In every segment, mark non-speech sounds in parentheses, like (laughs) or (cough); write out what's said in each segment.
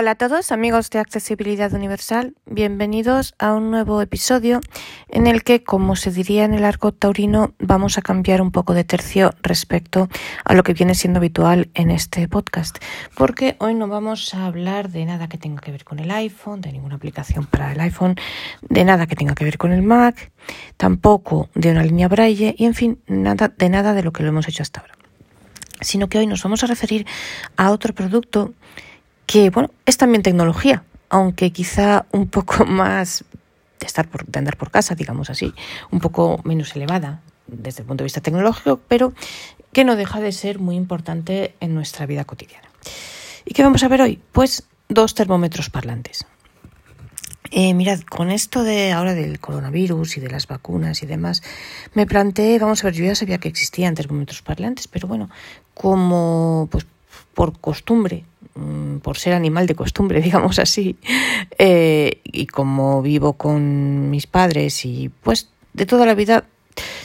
Hola a todos amigos de Accesibilidad Universal, bienvenidos a un nuevo episodio en el que, como se diría en el arco taurino, vamos a cambiar un poco de tercio respecto a lo que viene siendo habitual en este podcast, porque hoy no vamos a hablar de nada que tenga que ver con el iPhone, de ninguna aplicación para el iPhone, de nada que tenga que ver con el Mac, tampoco de una línea braille y, en fin, nada de nada de lo que lo hemos hecho hasta ahora, sino que hoy nos vamos a referir a otro producto que bueno, es también tecnología, aunque quizá un poco (laughs) más de estar de andar por casa, digamos así, un poco menos elevada desde el punto de vista tecnológico, pero que no deja de ser muy importante en nuestra vida cotidiana. ¿Y qué vamos a ver hoy? Pues dos termómetros parlantes. Eh, mirad, con esto de ahora del coronavirus y de las vacunas y demás, me planteé, vamos a ver, yo ya sabía que existían termómetros parlantes, pero bueno, como pues por costumbre Mm, por ser animal de costumbre, (laughs) digamos así, eh, y como vivo con mis padres y pues de toda la vida,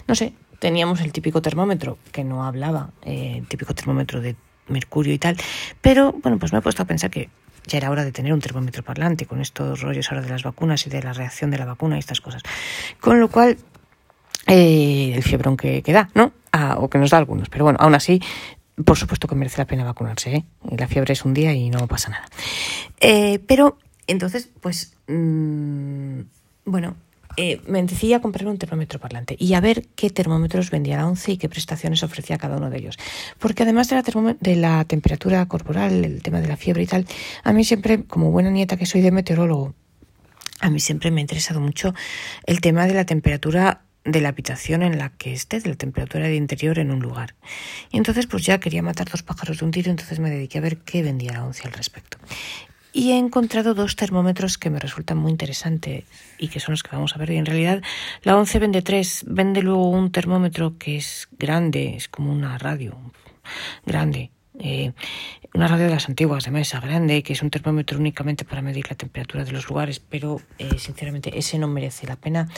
no sé, teníamos el típico termómetro que no hablaba, eh, el típico termómetro de mercurio y tal, pero bueno, pues me he puesto a pensar que ya era hora de tener un termómetro parlante con estos rollos ahora de las vacunas y de la reacción de la vacuna y estas cosas. Con lo cual, eh, el fiebrón que, da, ¿no? Ah, o que nos da algunos, pero bueno, aún así por supuesto que merece la pena vacunarse, ¿eh? La fiebre es un día y no pasa nada. Eh, pero entonces, pues, mmm, bueno, eh, me decía comprar un termómetro parlante y a ver qué termómetros vendía la ONCE y qué prestaciones ofrecía cada uno de ellos. Porque además de la, de la temperatura corporal, el tema de la fiebre y tal, a mí siempre, como buena nieta que soy de meteorólogo, a mí siempre me ha interesado mucho el tema de la temperatura de la habitación en la que esté, de la temperatura de interior en un lugar. Y entonces pues ya quería matar dos pájaros de un tiro, entonces me dediqué a ver qué vendía la ONCE al respecto. Y he encontrado dos termómetros que me resultan muy interesantes y que son los que vamos a ver. Y en realidad la ONCE vende tres, vende luego un termómetro que es grande, es como una radio grande, eh, una radio de las antiguas de mesa grande, que es un termómetro únicamente para medir la temperatura de los lugares, pero eh, sinceramente ese no merece la pena,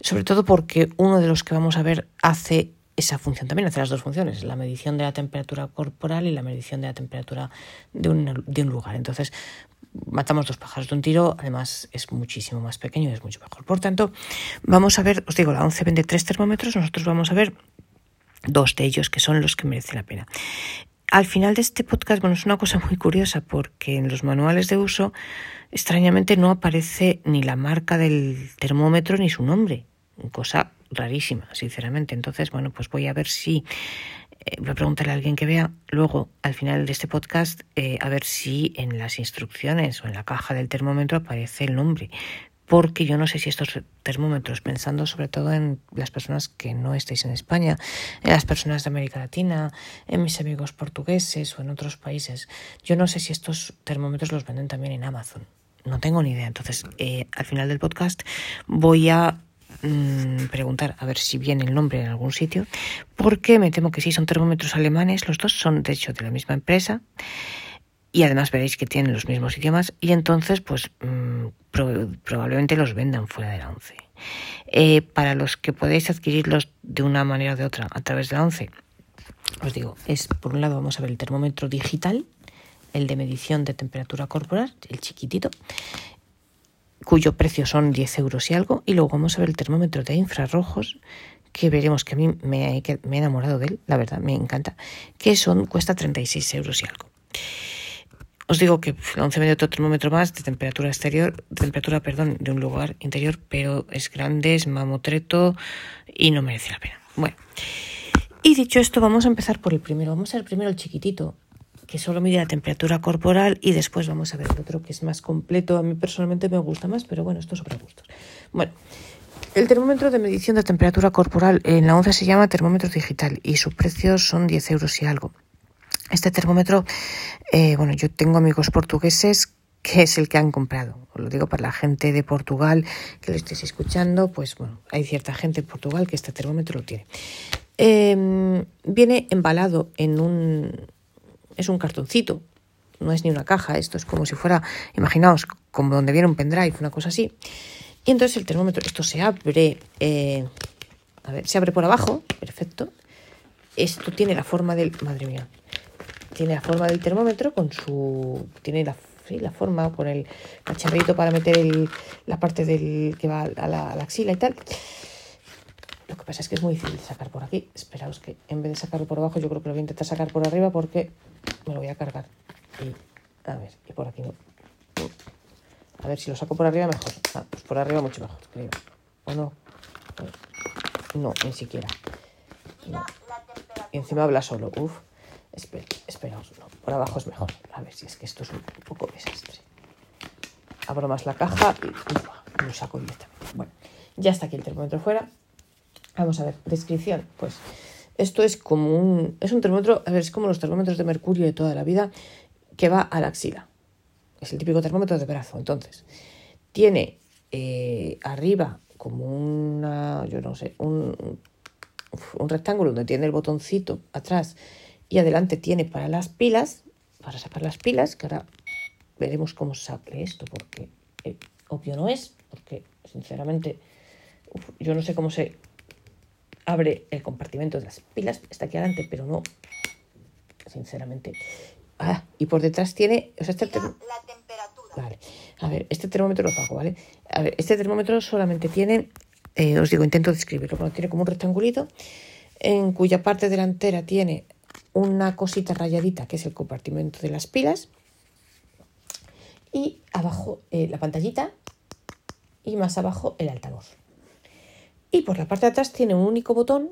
sobre todo porque uno de los que vamos a ver hace esa función también, hace las dos funciones, la medición de la temperatura corporal y la medición de la temperatura de un, de un lugar. Entonces, matamos dos pájaros de un tiro, además es muchísimo más pequeño y es mucho mejor. Por tanto, vamos a ver, os digo, la 11 vende tres termómetros, nosotros vamos a ver dos de ellos que son los que merecen la pena. Al final de este podcast, bueno, es una cosa muy curiosa porque en los manuales de uso extrañamente no aparece ni la marca del termómetro ni su nombre. Cosa rarísima, sinceramente. Entonces, bueno, pues voy a ver si eh, voy a preguntarle a alguien que vea luego al final de este podcast eh, a ver si en las instrucciones o en la caja del termómetro aparece el nombre porque yo no sé si estos termómetros, pensando sobre todo en las personas que no estáis en España, en las personas de América Latina, en mis amigos portugueses o en otros países, yo no sé si estos termómetros los venden también en Amazon. No tengo ni idea. Entonces, eh, al final del podcast voy a mm, preguntar a ver si viene el nombre en algún sitio, porque me temo que sí, son termómetros alemanes, los dos son de hecho de la misma empresa y además veréis que tienen los mismos idiomas y entonces pues mm, probablemente los vendan fuera de la ONCE. Eh, para los que podéis adquirirlos de una manera o de otra a través de la ONCE, os digo, es por un lado vamos a ver el termómetro digital, el de medición de temperatura corporal, el chiquitito, cuyo precio son 10 euros y algo, y luego vamos a ver el termómetro de infrarrojos, que veremos que a mí me, me he enamorado de él, la verdad, me encanta, que son, cuesta 36 euros y algo. Os digo que la 11 medio termómetro más de temperatura exterior, de temperatura, perdón, de un lugar interior, pero es grande, es mamotreto y no merece la pena. Bueno, y dicho esto, vamos a empezar por el primero. Vamos a ver primero el chiquitito, que solo mide la temperatura corporal y después vamos a ver el otro que es más completo. A mí personalmente me gusta más, pero bueno, esto sobre gustos. Bueno, el termómetro de medición de temperatura corporal en la 11 se llama termómetro digital y su precio son 10 euros y algo. Este termómetro, eh, bueno, yo tengo amigos portugueses que es el que han comprado. Os lo digo para la gente de Portugal que lo estéis escuchando, pues bueno, hay cierta gente en Portugal que este termómetro lo tiene. Em, viene embalado en un... es un cartoncito, no es ni una caja, esto es como si fuera, imaginaos, como donde viene un pendrive, una cosa así. Y entonces el termómetro, esto se abre, eh, a ver, se abre por abajo, perfecto. Esto tiene la forma del, madre mía, tiene la forma del termómetro con su tiene la la forma, con el cacharrito para meter el, la parte del que va a la, axila y tal. Lo que pasa es que es muy difícil sacar por aquí. Esperaos que en vez de sacarlo por abajo, yo creo que lo voy a intentar sacar por arriba porque me lo voy a cargar. Y, a ver, y por aquí no. A ver si lo saco por arriba mejor. Ah, pues por arriba mucho mejor, creo. ¿O no? No, ni siquiera. Y encima habla solo. Uf. Espera, esperaos. No, por abajo es mejor. A ver si es que esto es un poco desastre. Abro más la caja y lo saco directamente. Bueno, ya está aquí el termómetro fuera. Vamos a ver, descripción. Pues esto es como un. Es un termómetro. A ver, es como los termómetros de mercurio de toda la vida que va a la axila. Es el típico termómetro de brazo. Entonces, tiene eh, arriba como una. Yo no sé, un, un rectángulo donde tiene el botoncito atrás y adelante tiene para las pilas, para sacar las pilas, que ahora veremos cómo sale esto, porque eh, obvio no es, porque sinceramente yo no sé cómo se abre el compartimento de las pilas, está aquí adelante, pero no, sinceramente. Ah, y por detrás tiene, o sea, este la temperatura. Vale, a ver, este termómetro lo pago, ¿vale? A ver, este termómetro solamente tiene eh, os digo, intento describirlo, bueno, tiene como un rectangulito en cuya parte delantera tiene una cosita rayadita que es el compartimento de las pilas y abajo eh, la pantallita y más abajo el altavoz. Y por la parte de atrás tiene un único botón.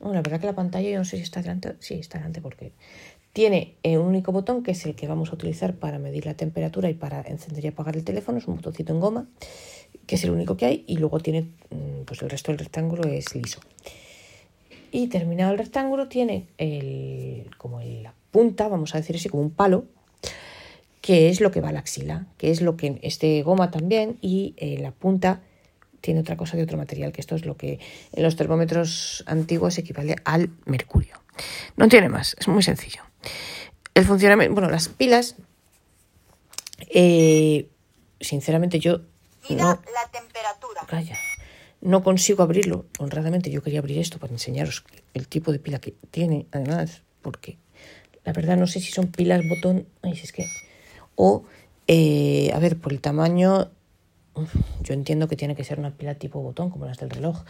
Bueno, la verdad que la pantalla yo no sé si está delante. Sí, está delante porque tiene eh, un único botón que es el que vamos a utilizar para medir la temperatura y para encender y apagar el teléfono. Es un botoncito en goma que es el único que hay, y luego tiene, mm, pues el resto del rectángulo es liso. Y terminado el rectángulo tiene el, como la punta, vamos a decir así, como un palo, que es lo que va a la axila, que es lo que es de goma también, y eh, la punta tiene otra cosa de otro material, que esto es lo que en los termómetros antiguos equivale al mercurio. No tiene más, es muy sencillo. El funcionamiento, bueno, las pilas, eh, sinceramente yo no, la temperatura. Calla. No consigo abrirlo. Honradamente, yo quería abrir esto para enseñaros el tipo de pila que tiene, además, porque la verdad no sé si son pilas botón. Ay, es que. O, eh, a ver, por el tamaño, yo entiendo que tiene que ser una pila tipo botón, como las del reloj.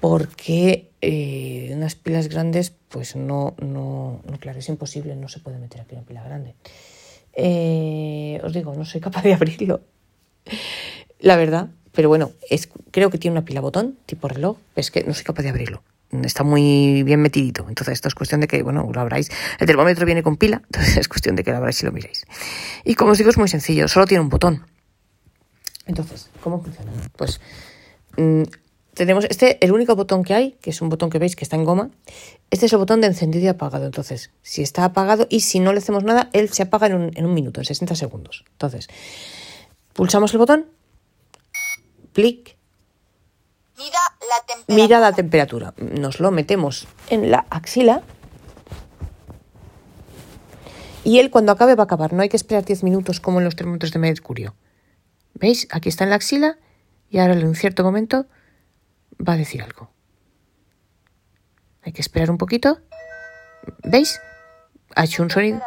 Porque eh, unas pilas grandes, pues no, no, no, claro, es imposible, no se puede meter aquí una pila grande. Eh, os digo, no soy capaz de (laughs) abrirlo la verdad. Pero bueno, es, creo que tiene una pila botón, tipo reloj, es que no soy capaz de abrirlo. Está muy bien metidito. Entonces, esto es cuestión de que, bueno, lo abráis. El termómetro viene con pila, (laughs) entonces es cuestión de que lo abráis y lo miréis. Y como os digo, es muy sencillo, solo tiene un botón. Entonces, ¿cómo funciona? Pues mm, tenemos este, el único botón que hay, que es un botón que veis que está en goma. Este es el botón de encendido y apagado. Entonces, si está apagado y si no le hacemos nada, él se apaga en un, en un minuto, en 60 segundos. Entonces, pulsamos el botón Mira la temperatura. Mira la temperatura. Nos lo metemos en la axila. Y él cuando acabe va a acabar. No hay que esperar 10 minutos como en los termómetros de mercurio. ¿Veis? Aquí está en la axila y ahora en un cierto momento va a decir algo. Hay que esperar un poquito. ¿Veis? Ha hecho un sonido.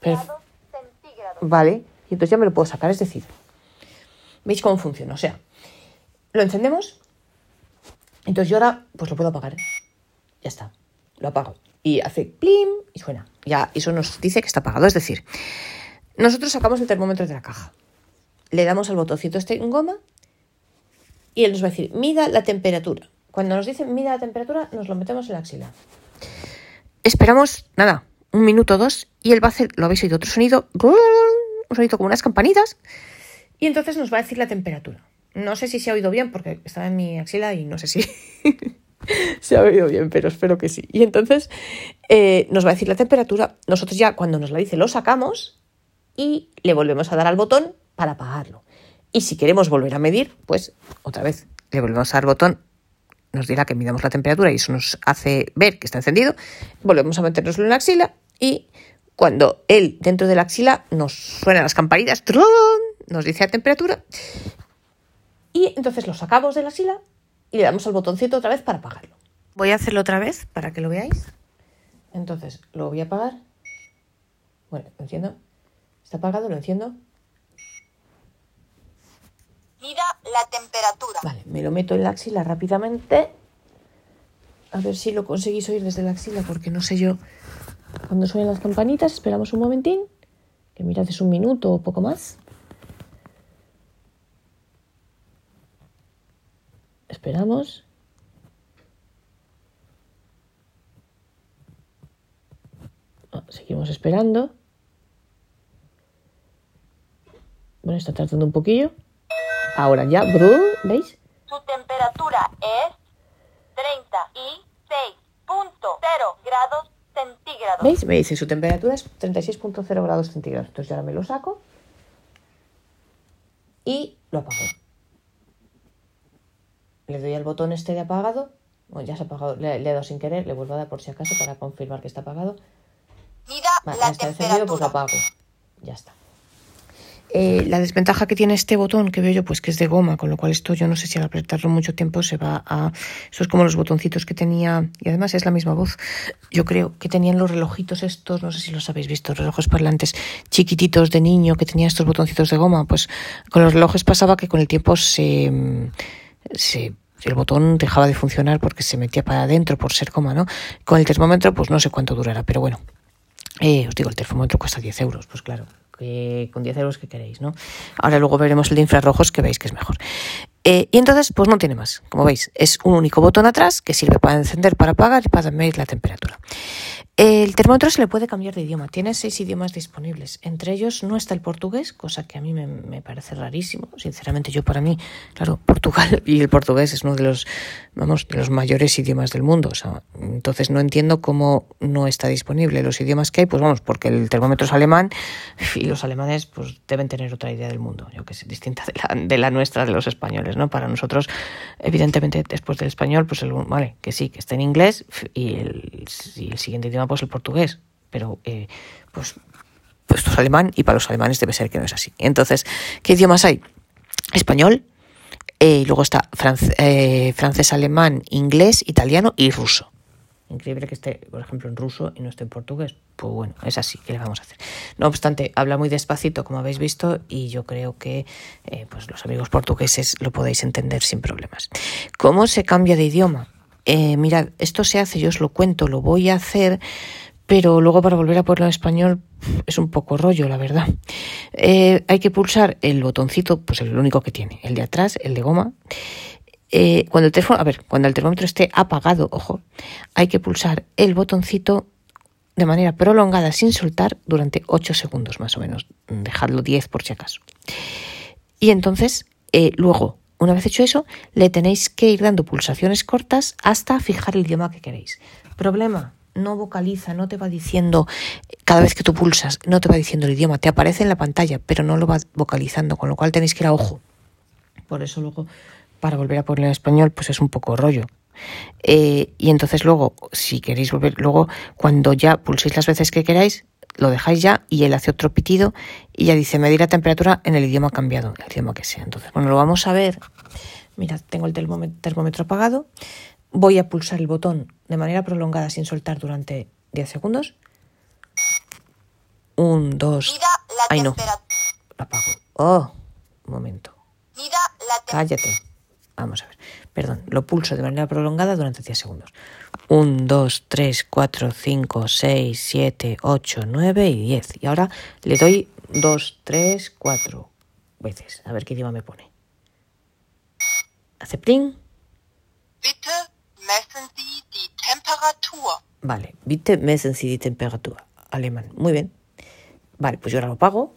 Perfecto. ¿Vale? Y entonces ya me lo puedo sacar, es decir, ¿veis cómo funciona? O sea, lo encendemos, entonces yo ahora pues lo puedo apagar. Ya está, lo apago. Y hace plim y suena. Ya eso nos dice que está apagado, es decir, nosotros sacamos el termómetro de la caja, le damos al botoncito este en goma y él nos va a decir, mida la temperatura. Cuando nos dice mida la temperatura, nos lo metemos en la axila. Esperamos, nada, un minuto o dos y él va a hacer, lo habéis oído, otro sonido, un sonido como unas campanitas y entonces nos va a decir la temperatura. No sé si se ha oído bien porque estaba en mi axila y no sé si (laughs) se ha oído bien, pero espero que sí. Y entonces eh, nos va a decir la temperatura. Nosotros ya cuando nos la dice lo sacamos y le volvemos a dar al botón para apagarlo. Y si queremos volver a medir, pues otra vez le volvemos a dar al botón nos dirá que midamos la temperatura y eso nos hace ver que está encendido. Volvemos a meternoslo en la axila y cuando él dentro de la axila nos suenan las campanitas, nos dice la temperatura y entonces lo sacamos de la axila y le damos al botoncito otra vez para apagarlo. Voy a hacerlo otra vez para que lo veáis. Entonces, lo voy a apagar. Bueno, lo enciendo. Está apagado, lo enciendo. Mida la temperatura. Vale, me lo meto en la axila rápidamente. A ver si lo conseguís oír desde la axila, porque no sé yo. Cuando suenen las campanitas, esperamos un momentín. Que mirad, es un minuto o poco más. Esperamos. Ah, seguimos esperando. Bueno, está tardando un poquillo. Ahora ya, brum, ¿veis? Su temperatura es 36.0 grados centígrados. ¿Veis? Me dice su temperatura es 36.0 grados centígrados. Entonces yo ahora me lo saco y lo apago. Le doy al botón este de apagado. Bueno, ya se ha apagado. Le, le he dado sin querer. Le vuelvo a dar por si acaso para confirmar que está apagado. Mida Vale, la está encendido, pues lo apago. Ya está. Eh, la desventaja que tiene este botón que veo yo, pues que es de goma, con lo cual esto yo no sé si al apretarlo mucho tiempo se va a... Eso es como los botoncitos que tenía, y además es la misma voz, yo creo que tenían los relojitos estos, no sé si los habéis visto, relojes parlantes chiquititos de niño que tenía estos botoncitos de goma, pues con los relojes pasaba que con el tiempo se... se el botón dejaba de funcionar porque se metía para adentro por ser goma, ¿no? Con el termómetro, pues no sé cuánto durará, pero bueno, eh, os digo, el termómetro cuesta 10 euros, pues claro, que con 10 euros que queréis, ¿no? Ahora luego veremos el de infrarrojos que veis que es mejor. Eh, y entonces, pues no tiene más. Como veis, es un único botón atrás que sirve para encender, para apagar y para medir la temperatura. El termómetro se le puede cambiar de idioma. Tiene seis idiomas disponibles. Entre ellos no está el portugués, cosa que a mí me, parece rarísimo. Sinceramente, yo para mí, claro, (laughs) Portugal y el portugués es uno de los, vamos, de los mayores idiomas del mundo. O sea, entonces no entiendo cómo no está disponible. Los idiomas que hay, pues vamos, porque el termómetro es alemán y los alemanes pues deben tener otra idea del mundo, yo que sé, distinta de la, nuestra, de los españoles, ¿no? Para nosotros, evidentemente, después del español, pues el, vale, que sí, que está en inglés y el siguiente idioma, pues el portugués. Pero, eh, pues, pues esto es alemán y para los alemanes debe ser que no es así. Entonces, ¿qué idiomas hay? Español, eh, luego está france- eh, francés, alemán, inglés, italiano y ruso. Increíble que esté, por ejemplo, en ruso y no esté en portugués. Pues bueno, es así, ¿qué le vamos a hacer? No obstante, habla muy despacito, como habéis visto, y yo creo que eh, pues los amigos portugueses lo podéis entender sin problemas. ¿Cómo se cambia de idioma? Eh, mirad, esto se hace, yo os lo cuento, lo voy a hacer, pero luego para volver a ponerlo en español es un poco rollo, la verdad. Eh, hay que pulsar el botoncito, pues el único que tiene, el de atrás, el de goma. Eh, cuando el teléfono, a ver, cuando el termómetro esté apagado, ojo, hay que pulsar el botoncito de manera prolongada sin soltar durante 8 segundos más o menos. Dejadlo 10 por si acaso. Y entonces, luego, una vez hecho eso, le tenéis que ir dando pulsaciones cortas hasta fijar el idioma que queréis. Problema, no vocaliza, no te va diciendo, cada vez que tú pulsas, no te va diciendo el idioma, te aparece en la pantalla, pero no lo va vocalizando, con lo cual tenéis que ir a ojo. Por eso luego, para volver a ponerlo en español, pues es un poco rollo. Eh, y entonces luego, si queréis volver, luego cuando ya pulséis las veces que queráis, lo dejáis ya y él hace otro pitido y ya dice medir la temperatura en el idioma cambiado, el idioma que sea. Entonces, bueno, lo vamos a ver. Mirad, tengo el termómetro, apagado. Voy a pulsar el botón de manera prolongada sin soltar durante 10 segundos. Un, dos. La Ay, no. Lo apago. Oh, un momento. La. Cállate. Vamos a ver. Perdón, lo pulso de manera prolongada durante 10 segundos. 1, 2, 3, 4, 5, 6, 7, 8, 9 y 10. Y ahora le doy 2, 3, 4 veces. A ver qué idioma me pone. Hace pling. Bitte messen Sie die Temperatur. Vale. Bitte messen Sie die Temperatur. Alemán. Muy bien. Vale, pues yo ahora lo pago.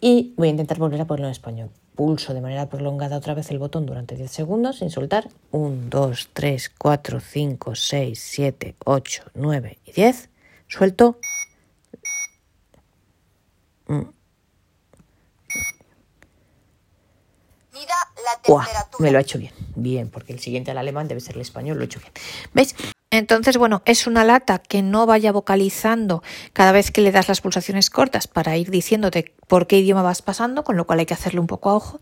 Y voy a intentar volver a ponerlo en español. Pulso de manera prolongada otra vez el botón durante 10 segundos sin soltar. 1, 2, 3, 4, 5, 6, 7, 8, 9 y 10. Suelto. Mm. Mida la temperatura. me lo ha hecho bien. Bien, porque el siguiente al alemán debe ser el español, lo he hecho bien. ¿Veis? Entonces, bueno, es una lata que no vaya vocalizando cada vez que le das las pulsaciones cortas para ir diciéndote por qué idioma vas pasando, con lo cual hay que hacerlo un poco a ojo,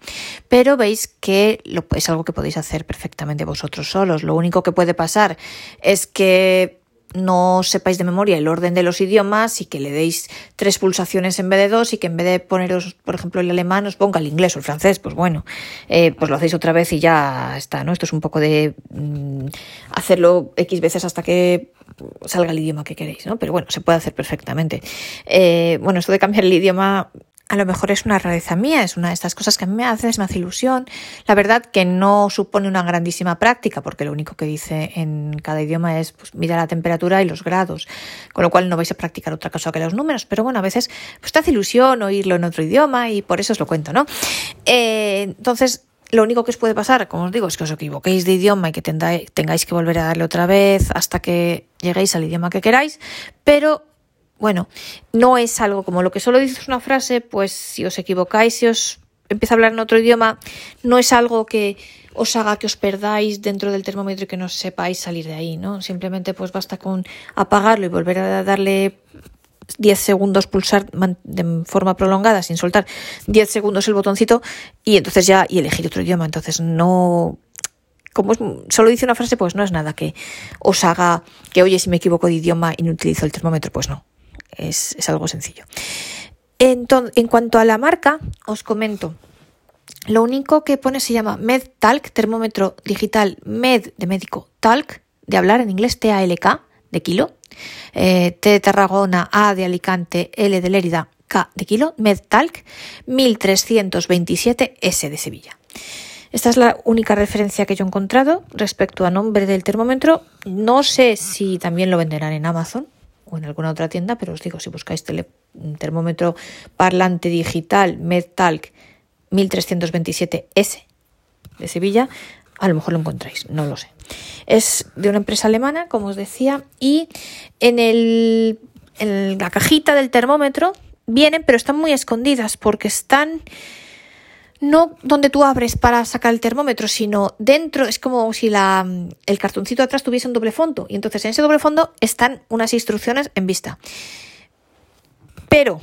pero veis que es algo que podéis hacer perfectamente vosotros solos. Lo único que puede pasar es que no sepáis de memoria el orden de los idiomas y que le deis tres pulsaciones en vez de dos y que en vez de poneros, por ejemplo, el alemán os ponga el inglés o el francés, pues bueno, eh, pues lo hacéis otra vez y ya está, ¿no? Esto es un poco de mm, hacerlo X veces hasta que salga el idioma que queréis, ¿no? Pero bueno, se puede hacer perfectamente. Eh, bueno, esto de cambiar el idioma a lo mejor es una rareza mía, es una de estas cosas que a mí me hace, me hace ilusión. La verdad que no supone una grandísima práctica, porque lo único que dice en cada idioma es pues, mira la temperatura y los grados, con lo cual no vais a practicar otra cosa que los números, pero bueno, a veces pues, te hace ilusión oírlo en otro idioma y por eso os lo cuento, ¿no? Eh, entonces, lo único que os puede pasar, como os digo, es que os equivoquéis de idioma y que tengáis que volver a darle otra vez hasta que lleguéis al idioma que queráis, pero bueno, no es algo como lo que solo dices una frase, pues si os equivocáis, si os empieza a hablar en otro idioma, no es algo que os haga que os perdáis dentro del termómetro y que no sepáis salir de ahí, ¿no? Simplemente pues basta con apagarlo y volver a darle 10 segundos pulsar de forma prolongada sin soltar 10 segundos el botoncito y entonces ya y elegir otro idioma. Entonces no como solo dice una frase, pues no es nada que os haga que, oye, si me equivoco de idioma y no utilizo el termómetro, pues no es, algo sencillo. Entonces, en cuanto a la marca, os comento. Lo único que pone se llama MedTalk, termómetro digital Med de médico Talk, de hablar en inglés T-A-L-K, de kilo. Eh, T de Tarragona, A de Alicante, L de Lérida, K de kilo, MedTalk 1327 S de Sevilla. Esta es la única referencia que yo he encontrado respecto a nombre del termómetro. No sé si también lo venderán en Amazon, o en alguna otra tienda, pero os digo, si buscáis termómetro parlante digital MedTalk 1327S de Sevilla, a lo mejor lo encontráis, no lo sé. Es de una empresa alemana, como os decía, y en, el, en la cajita del termómetro vienen, pero están muy escondidas porque están no donde tú abres para sacar el termómetro, sino dentro, es como si la, el cartoncito atrás tuviese un doble fondo. Y entonces en ese doble fondo están unas instrucciones en vista. Pero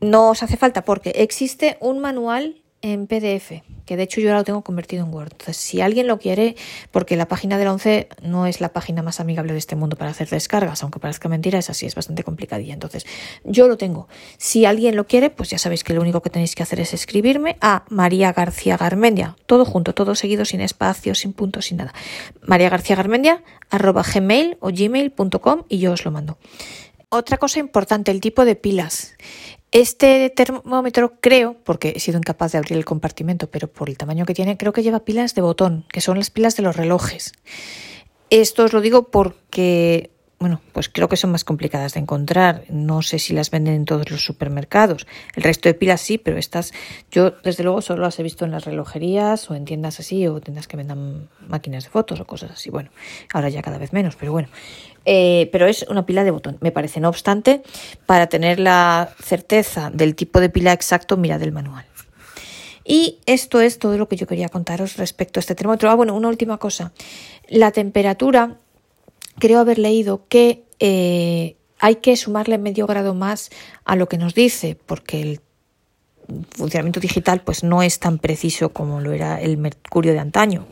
no os hace falta porque existe un manual en PDF, que de hecho yo ahora lo tengo convertido en Word. Entonces, si alguien lo quiere, porque la página de la 11 no es la página más amigable de este mundo para hacer descargas, aunque parezca mentira, es así, es bastante complicadilla. Entonces, yo lo tengo. Si alguien lo quiere, pues ya sabéis que lo único que tenéis que hacer es escribirme a María García Garmendia, todo junto, todo seguido, sin espacios, sin puntos, sin nada. María García Garmendia, arroba gmail o gmail.com y yo os lo mando. Otra cosa importante, el tipo de pilas. Este termómetro creo, porque he sido incapaz de abrir el compartimento, pero por el tamaño que tiene, creo que lleva pilas de botón, que son las pilas de los relojes. Esto os lo digo porque, bueno, pues creo que son más complicadas de encontrar. No sé si las venden en todos los supermercados. El resto de pilas sí, pero estas yo desde luego solo las he visto en las relojerías o en tiendas así o tiendas que vendan máquinas de fotos o cosas así. Bueno, ahora ya cada vez menos, pero bueno. Eh, pero es una pila de botón. Me parece, no obstante, para tener la certeza del tipo de pila exacto, mira del manual. Y esto es todo lo que yo quería contaros respecto a este termómetro. Ah, bueno, una última cosa. La temperatura, creo haber leído que eh, hay que sumarle medio grado más a lo que nos dice, porque el funcionamiento digital pues no es tan preciso como lo era el mercurio de antaño.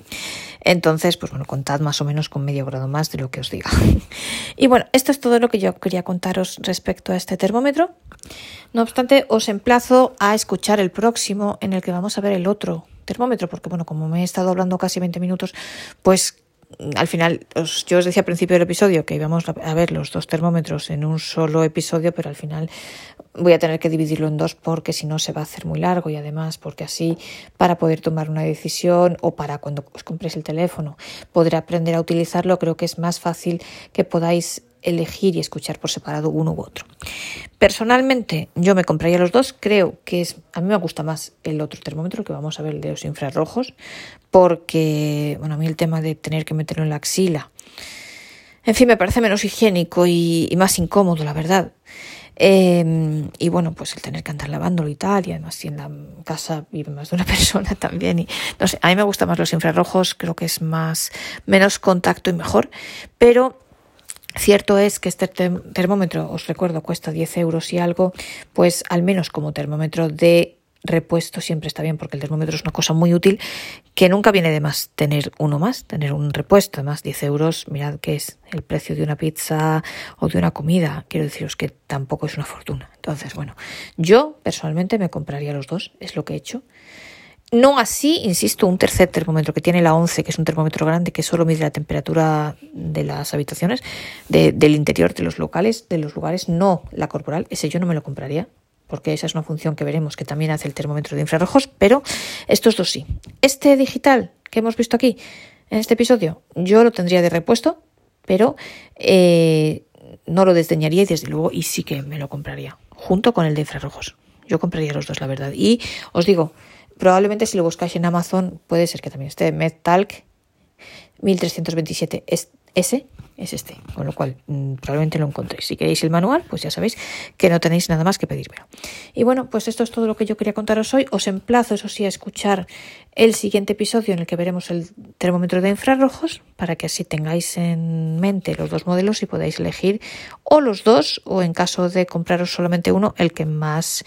Entonces, pues bueno, contad más o menos con medio grado más de lo que os diga. (laughs) y bueno, esto es todo lo que yo quería contaros respecto a este termómetro. No obstante, os emplazo a escuchar el próximo en el que vamos a ver el otro termómetro, porque bueno, como me he estado hablando casi 20 minutos, pues al final, yo os decía al principio del episodio que íbamos a ver los dos termómetros en un solo episodio, pero al final voy a tener que dividirlo en dos porque si no se va a hacer muy largo y además porque así para poder tomar una decisión o para cuando os compréis el teléfono poder aprender a utilizarlo, creo que es más fácil que podáis elegir y escuchar por separado uno u otro. Personalmente, yo me compraría los dos. Creo que es, a mí me gusta más el otro termómetro que vamos a ver, el de los infrarrojos, porque, bueno, a mí el tema de tener que meterlo en la axila, en fin, me parece menos higiénico y, más incómodo, la verdad. Em, y bueno, pues el tener que andar lavándolo y tal, y además si en la casa vive más de una (laughs) persona también. Y no sé, a mí me gustan más los infrarrojos, creo que es más, menos contacto y mejor, pero Cierto es que este termómetro, os recuerdo, cuesta 10 euros y algo, pues al menos como termómetro de repuesto siempre está bien porque el termómetro es una cosa muy útil que nunca viene de más tener uno más, tener un repuesto. Además, 10 euros, mirad que es el precio de una pizza o de una comida. Quiero deciros que tampoco es una fortuna. Entonces, bueno, yo personalmente me compraría los dos, es lo que he hecho. No así, insisto, un tercer termómetro que tiene la 11, que es un termómetro grande que solo mide la temperatura de las habitaciones, del interior de los locales, de los lugares, no la corporal. Ese yo no me lo compraría porque esa es una función que veremos que también hace el termómetro de infrarrojos, pero estos dos sí. Este digital que hemos visto aquí en este episodio, yo lo tendría de repuesto, pero eh, no lo desdeñaría y desde luego y sí que me lo compraría, junto con el de infrarrojos. Yo compraría los dos, la verdad. Y os digo, probablemente si lo buscáis en Amazon puede ser que también esté MedTalk 1327 S es este, con lo cual mm, probablemente lo encontréis. Si queréis el manual, pues ya sabéis que no tenéis nada más que pedírmelo. Y bueno, pues esto es todo lo que yo quería contaros hoy. Os emplazo, eso sí, a escuchar el siguiente episodio en el que veremos el termómetro de infrarrojos, para que así tengáis en mente los dos modelos y podáis elegir o los dos, o en caso de compraros solamente uno, el que más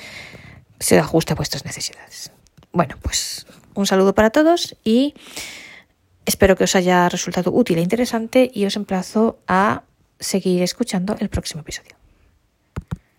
se ajuste a vuestras necesidades. Bueno, pues un saludo para todos y Espero que os haya resultado útil e interesante y os emplazo a seguir escuchando el próximo episodio.